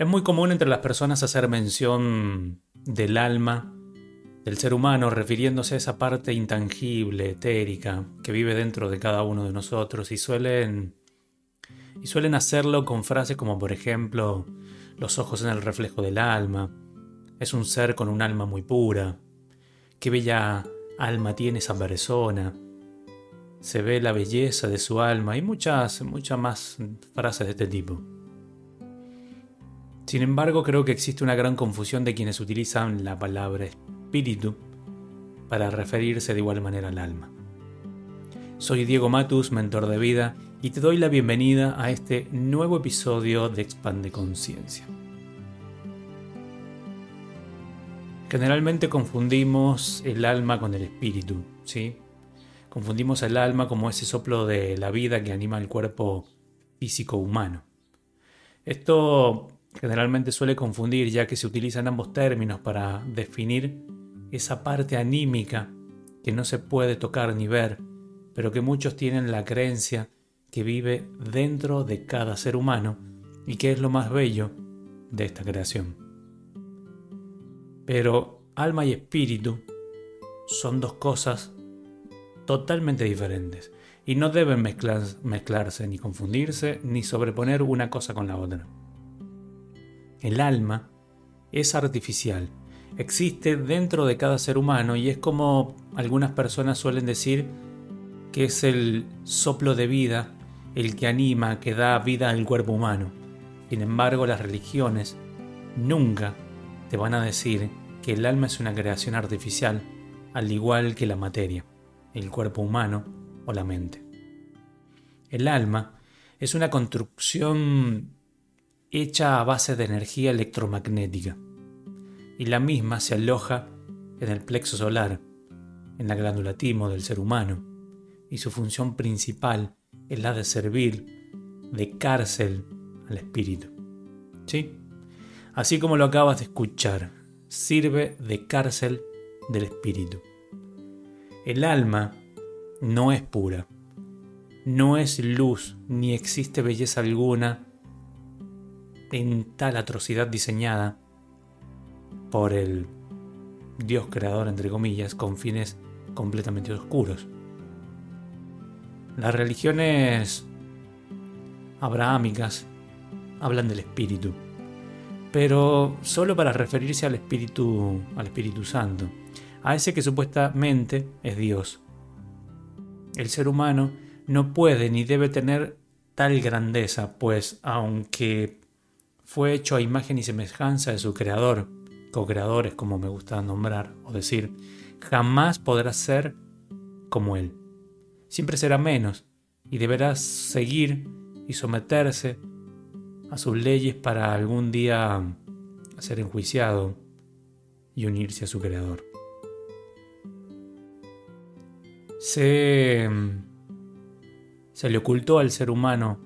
Es muy común entre las personas hacer mención del alma del ser humano refiriéndose a esa parte intangible, etérica, que vive dentro de cada uno de nosotros y suelen y suelen hacerlo con frases como por ejemplo los ojos en el reflejo del alma, es un ser con un alma muy pura, qué bella alma tiene esa persona, se ve la belleza de su alma y muchas, muchas más frases de este tipo. Sin embargo, creo que existe una gran confusión de quienes utilizan la palabra espíritu para referirse de igual manera al alma. Soy Diego Matus, mentor de vida, y te doy la bienvenida a este nuevo episodio de Expande Conciencia. Generalmente confundimos el alma con el espíritu, ¿sí? Confundimos el alma como ese soplo de la vida que anima el cuerpo físico humano. Esto generalmente suele confundir ya que se utilizan ambos términos para definir esa parte anímica que no se puede tocar ni ver, pero que muchos tienen la creencia que vive dentro de cada ser humano y que es lo más bello de esta creación. Pero alma y espíritu son dos cosas totalmente diferentes y no deben mezclarse ni confundirse ni sobreponer una cosa con la otra. El alma es artificial, existe dentro de cada ser humano y es como algunas personas suelen decir que es el soplo de vida el que anima, que da vida al cuerpo humano. Sin embargo, las religiones nunca te van a decir que el alma es una creación artificial, al igual que la materia, el cuerpo humano o la mente. El alma es una construcción hecha a base de energía electromagnética, y la misma se aloja en el plexo solar, en la glándula timo del ser humano, y su función principal es la de servir de cárcel al espíritu. ¿Sí? Así como lo acabas de escuchar, sirve de cárcel del espíritu. El alma no es pura, no es luz, ni existe belleza alguna en tal atrocidad diseñada por el Dios creador, entre comillas, con fines completamente oscuros. Las religiones abrahámicas hablan del espíritu, pero solo para referirse al espíritu, al Espíritu Santo, a ese que supuestamente es Dios. El ser humano no puede ni debe tener tal grandeza, pues aunque fue hecho a imagen y semejanza de su creador, co-creadores como me gusta nombrar o decir, jamás podrá ser como él. Siempre será menos y deberá seguir y someterse a sus leyes para algún día ser enjuiciado y unirse a su creador. Se, se le ocultó al ser humano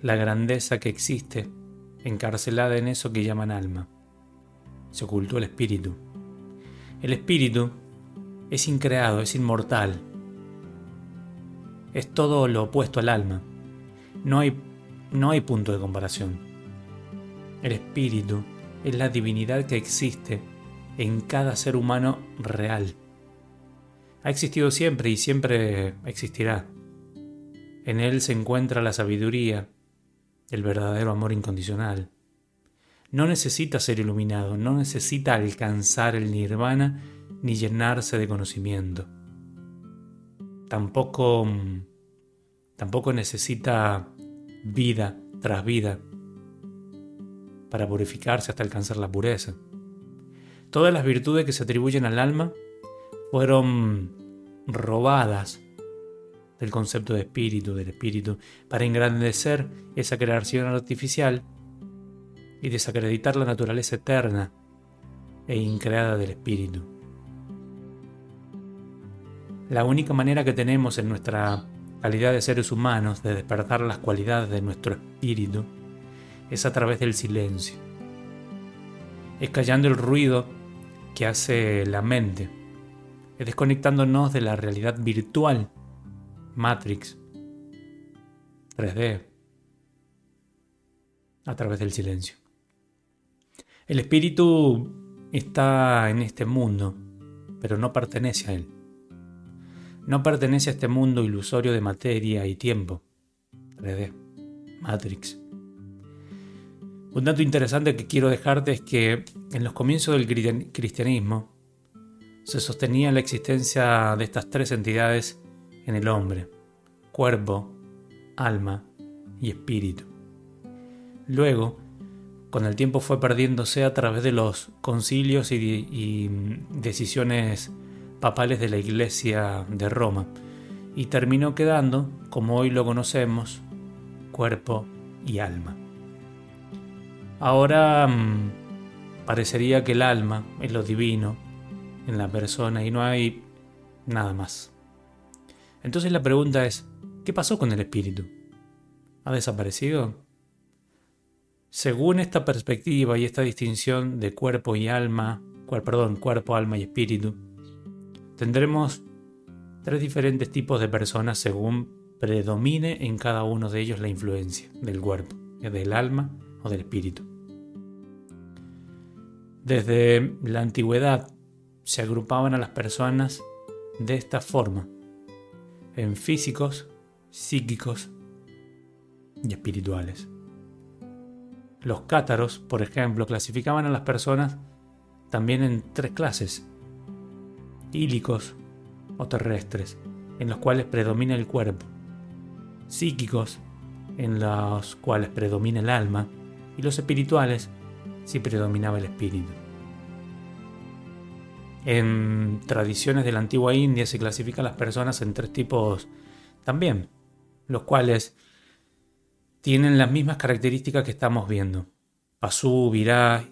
la grandeza que existe encarcelada en eso que llaman alma. Se ocultó el espíritu. El espíritu es increado, es inmortal. Es todo lo opuesto al alma. No hay, no hay punto de comparación. El espíritu es la divinidad que existe en cada ser humano real. Ha existido siempre y siempre existirá. En él se encuentra la sabiduría, el verdadero amor incondicional. No necesita ser iluminado, no necesita alcanzar el nirvana ni llenarse de conocimiento. Tampoco, tampoco necesita vida tras vida para purificarse hasta alcanzar la pureza. Todas las virtudes que se atribuyen al alma fueron robadas del concepto de espíritu, del espíritu, para engrandecer esa creación artificial y desacreditar la naturaleza eterna e increada del espíritu. La única manera que tenemos en nuestra calidad de seres humanos de despertar las cualidades de nuestro espíritu es a través del silencio. Es callando el ruido que hace la mente. Es desconectándonos de la realidad virtual Matrix 3D a través del silencio. El espíritu está en este mundo, pero no pertenece a él. No pertenece a este mundo ilusorio de materia y tiempo. 3D, Matrix. Un dato interesante que quiero dejarte es que en los comienzos del cristianismo se sostenía la existencia de estas tres entidades en el hombre, cuerpo, alma y espíritu. Luego, con el tiempo fue perdiéndose a través de los concilios y, decisiones papales de la Iglesia de Roma y terminó quedando, como hoy lo conocemos, cuerpo y alma. Ahora mm, parecería que el alma es lo divino en la persona y no hay nada más. Entonces la pregunta es, ¿qué pasó con el espíritu? ¿Ha desaparecido? Según esta perspectiva y esta distinción de cuerpo y alma, perdón, cuerpo, alma y espíritu, tendremos tres diferentes tipos de personas según predomine en cada uno de ellos la influencia del cuerpo, del alma o del espíritu. Desde la antigüedad se agrupaban a las personas de esta forma, en físicos, psíquicos y espirituales. Los cátaros, por ejemplo, clasificaban a las personas también en tres clases, ílicos o terrestres, en los cuales predomina el cuerpo, psíquicos, en los cuales predomina el alma, y los espirituales, si predominaba el espíritu. En tradiciones de la antigua India se clasifican las personas en tres tipos también, los cuales tienen las mismas características que estamos viendo. Pasu, Virá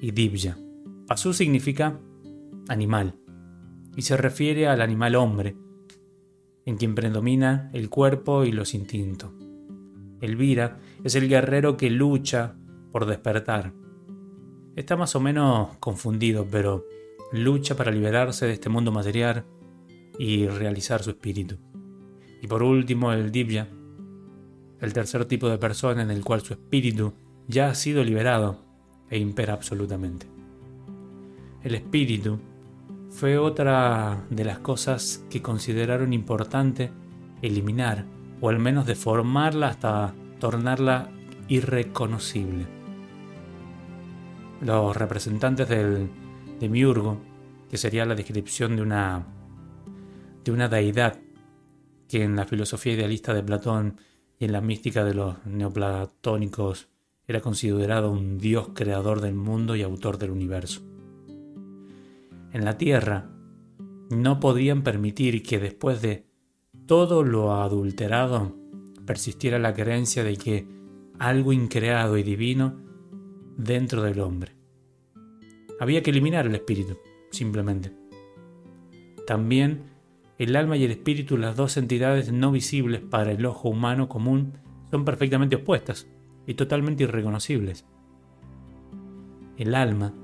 y Divya. Pasu significa animal y se refiere al animal hombre, en quien predomina el cuerpo y los instintos. El Vira es el guerrero que lucha por despertar. Está más o menos confundido, pero lucha para liberarse de este mundo material y realizar su espíritu. Y por último, el Divya, el tercer tipo de persona en el cual su espíritu ya ha sido liberado e impera absolutamente. El espíritu fue otra de las cosas que consideraron importante eliminar, o al menos deformarla hasta tornarla irreconocible. Los representantes del Demiurgo, que sería la descripción de una, de una deidad que en la filosofía idealista de Platón y en la mística de los neoplatónicos era considerado un dios creador del mundo y autor del universo. En la Tierra no podían permitir que después de todo lo adulterado persistiera la creencia de que algo increado y divino dentro del hombre. Había que eliminar el espíritu, simplemente. También el alma y el espíritu, las dos entidades no visibles para el ojo humano común, son perfectamente opuestas y totalmente irreconocibles. El alma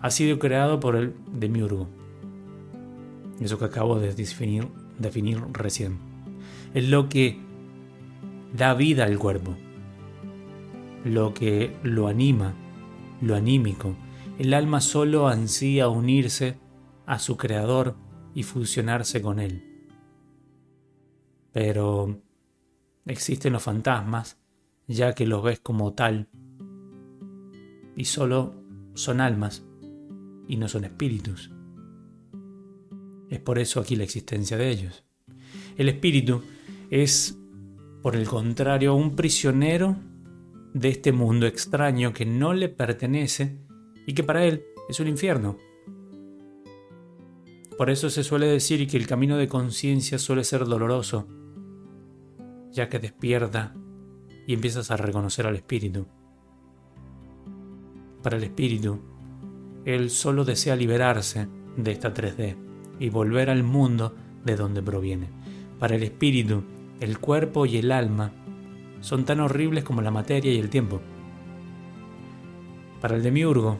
ha sido creado por el demiurgo. Eso que acabo de definir, definir recién. Es lo que da vida al cuerpo, lo que lo anima, lo anímico, el alma solo ansía unirse a su creador y fusionarse con él. Pero existen los fantasmas, ya que los ves como tal, y solo son almas y no son espíritus. Es por eso aquí la existencia de ellos. El espíritu es, por el contrario, un prisionero de este mundo extraño que no le pertenece y que para él es un infierno. Por eso se suele decir que el camino de conciencia suele ser doloroso, ya que despierta y empiezas a reconocer al espíritu. Para el espíritu, él solo desea liberarse de esta 3D y volver al mundo de donde proviene. Para el espíritu, el cuerpo y el alma son tan horribles como la materia y el tiempo. Para el demiurgo,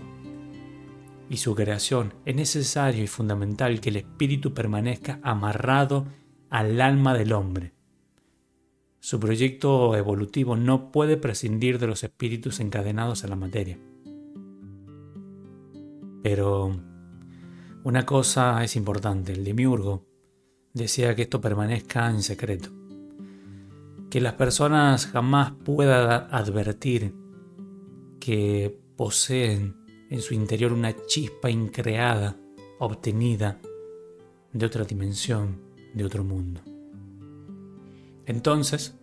y su creación, es necesario y fundamental que el espíritu permanezca amarrado al alma del hombre. Su proyecto evolutivo no puede prescindir de los espíritus encadenados a la materia. Pero una cosa es importante, el demiurgo desea que esto permanezca en secreto. Que las personas jamás puedan advertir que poseen en su interior una chispa increada, obtenida de otra dimensión, de otro mundo. Entonces,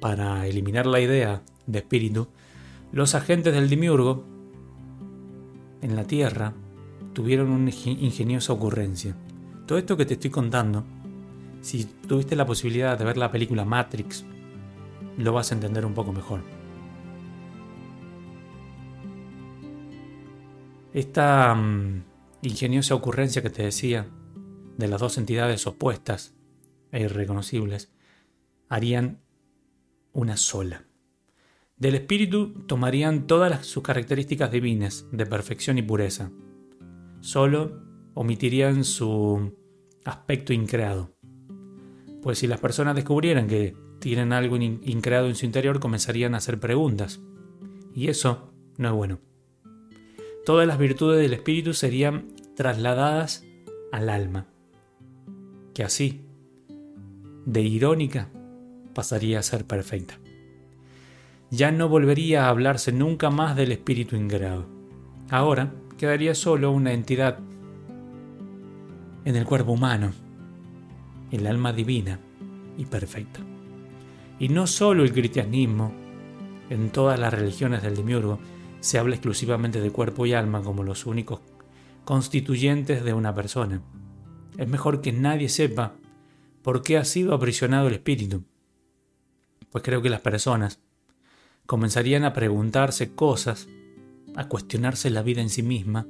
para eliminar la idea de espíritu, los agentes del Demiurgo en la Tierra tuvieron una ingeniosa ocurrencia. Todo esto que te estoy contando, si tuviste la posibilidad de ver la película Matrix, lo vas a entender un poco mejor. Esta mm, ingeniosa ocurrencia que te decía de las dos entidades opuestas e irreconocibles harían una sola. Del espíritu tomarían todas sus características divinas de perfección y pureza. Solo omitirían su aspecto increado. Pues si las personas descubrieran que tienen algo increado en su interior, comenzarían a hacer preguntas. Y eso no es bueno. Todas las virtudes del espíritu serían trasladadas al alma, que así, de irónica, pasaría a ser perfecta. Ya no volvería a hablarse nunca más del espíritu ingrado. Ahora quedaría solo una entidad en el cuerpo humano, el alma divina y perfecta. Y no solo el cristianismo, en todas las religiones del demiurgo, se habla exclusivamente de cuerpo y alma como los únicos constituyentes de una persona. Es mejor que nadie sepa por qué ha sido aprisionado el espíritu pues creo que las personas comenzarían a preguntarse cosas, a cuestionarse la vida en sí misma,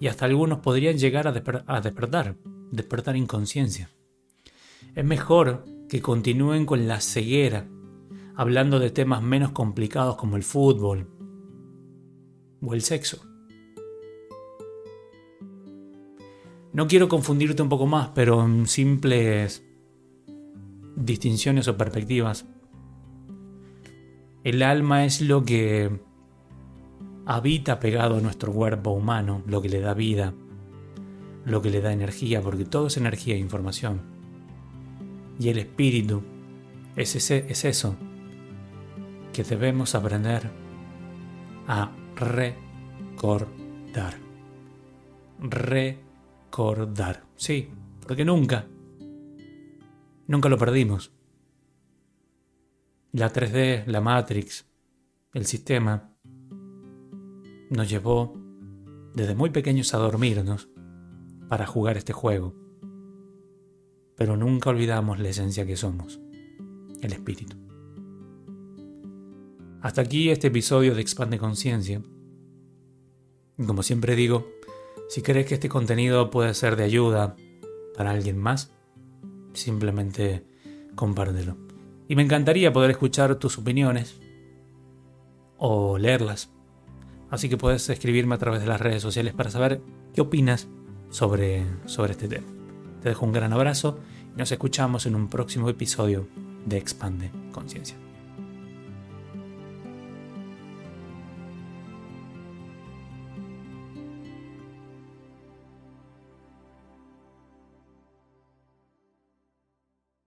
y hasta algunos podrían llegar a, despertar, despertar inconsciencia. Es mejor que continúen con la ceguera, hablando de temas menos complicados como el fútbol o el sexo. No quiero confundirte un poco más, pero en simples distinciones o perspectivas, el alma es lo que habita pegado a nuestro cuerpo humano, lo que le da vida, lo que le da energía, porque todo es energía e información. Y el espíritu es, es eso que debemos aprender a recordar. Recordar. Sí, porque nunca, nunca lo perdimos. La 3D, la Matrix, el sistema, nos llevó desde muy pequeños a dormirnos para jugar este juego. Pero nunca olvidamos la esencia que somos, el espíritu. Hasta aquí este episodio de Expande Conciencia. Como siempre digo, si crees que este contenido puede ser de ayuda para alguien más, simplemente compártelo. Y me encantaría poder escuchar tus opiniones o leerlas. Así que puedes escribirme a través de las redes sociales para saber qué opinas sobre, sobre este tema. Te dejo un gran abrazo y nos escuchamos en un próximo episodio de Expande Conciencia.